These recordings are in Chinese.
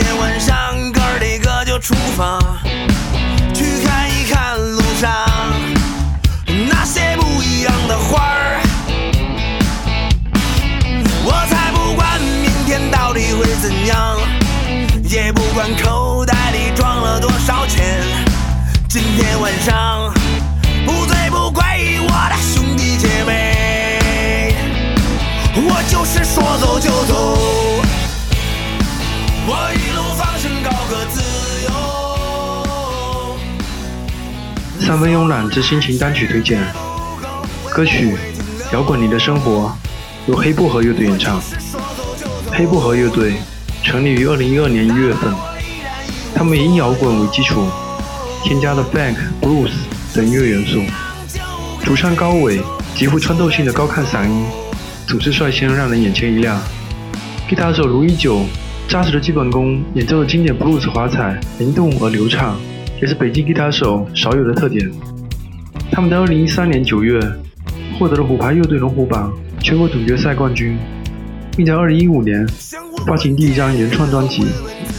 天晚上，哥儿几个就出发，去看一看路上那些不一样的花儿。我才不管明天到底会怎样，也不管口袋里装了多少钱。今天晚上不醉不归，我的兄弟姐妹，我就是说走就走。三分慵懒之心情单曲推荐，歌曲《摇滚你的生活》由黑薄荷乐队演唱。黑薄荷乐队成立于二零一二年一月份，他们以摇滚为基础，添加了 funk、blues 等音乐元素。主唱高伟极富穿透性的高亢嗓音，总是率先让人眼前一亮。吉他手卢一九扎实的基本功，演奏的经典 blues 华彩灵动而流畅，也是北京吉他手少有的特点。他们在二零一三年九月获得了虎牌乐队龙虎榜全国总决赛冠军，并在二零一五年发行第一张原创专辑《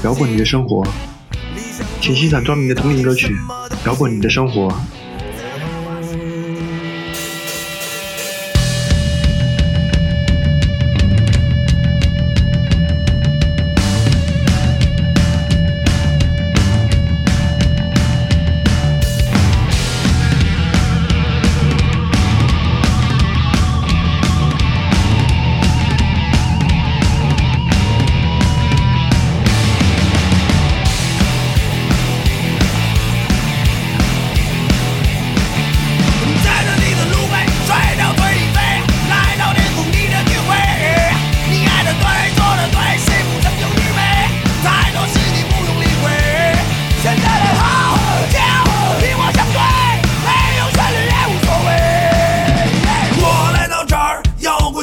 摇滚你的生活》。请欣赏专名的同名歌曲《摇滚你的生活》。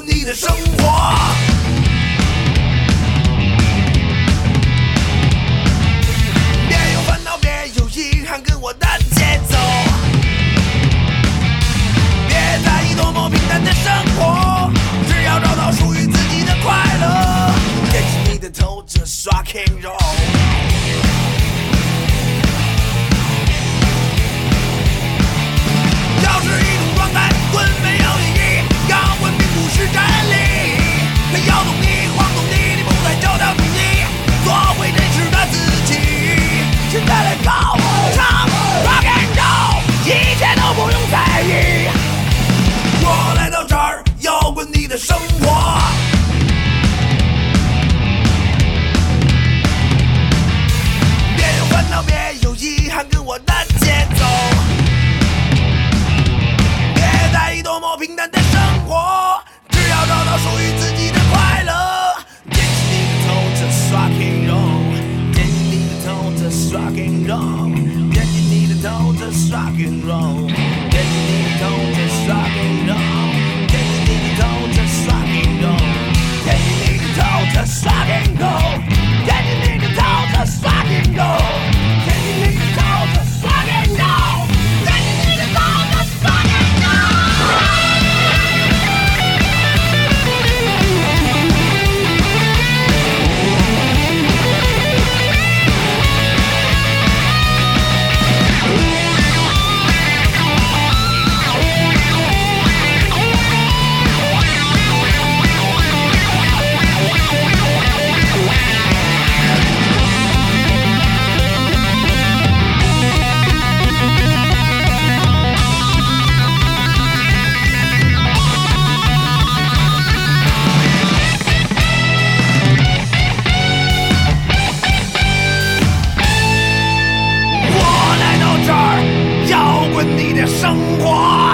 你的生活。别有烦恼，别有遗憾，跟我的节奏。别在意多么平淡的生活，只要找到属于自己的快乐。抬起你的头，这是 rock and roll。Go! 升华。